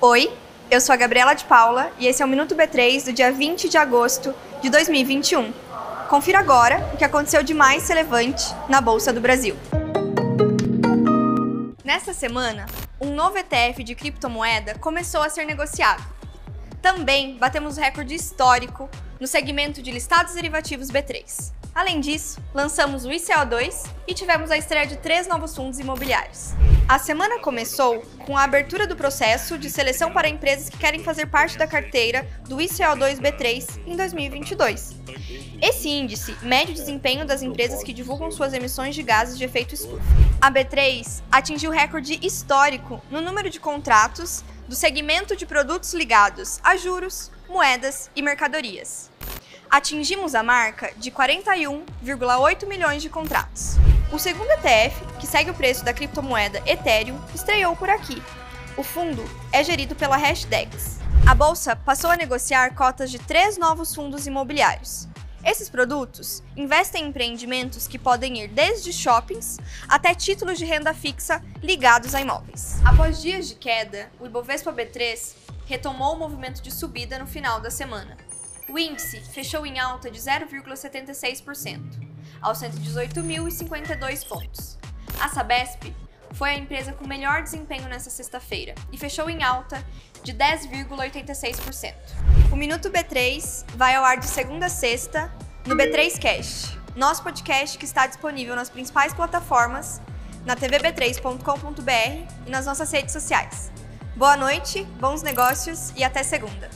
Oi, eu sou a Gabriela de Paula e esse é o Minuto B3 do dia 20 de agosto de 2021. Confira agora o que aconteceu de mais relevante na Bolsa do Brasil. Nesta semana, um novo ETF de criptomoeda começou a ser negociado. Também batemos o recorde histórico no segmento de listados derivativos B3. Além disso, lançamos o ICO2 e tivemos a estreia de três novos fundos imobiliários. A semana começou com a abertura do processo de seleção para empresas que querem fazer parte da carteira do ICO2B3 em 2022. Esse índice mede o desempenho das empresas que divulgam suas emissões de gases de efeito estufa. A B3 atingiu recorde histórico no número de contratos do segmento de produtos ligados a juros, moedas e mercadorias atingimos a marca de 41,8 milhões de contratos. O segundo ETF, que segue o preço da criptomoeda Ethereum, estreou por aqui. O fundo é gerido pela Hashdex. A bolsa passou a negociar cotas de três novos fundos imobiliários. Esses produtos investem em empreendimentos que podem ir desde shoppings até títulos de renda fixa ligados a imóveis. Após dias de queda, o Ibovespa B3 retomou o movimento de subida no final da semana. O índice fechou em alta de 0,76%, aos 118.052 pontos. A Sabesp foi a empresa com melhor desempenho nesta sexta-feira e fechou em alta de 10,86%. O Minuto B3 vai ao ar de segunda a sexta no B3 Cast, nosso podcast que está disponível nas principais plataformas, na tvb3.com.br e nas nossas redes sociais. Boa noite, bons negócios e até segunda.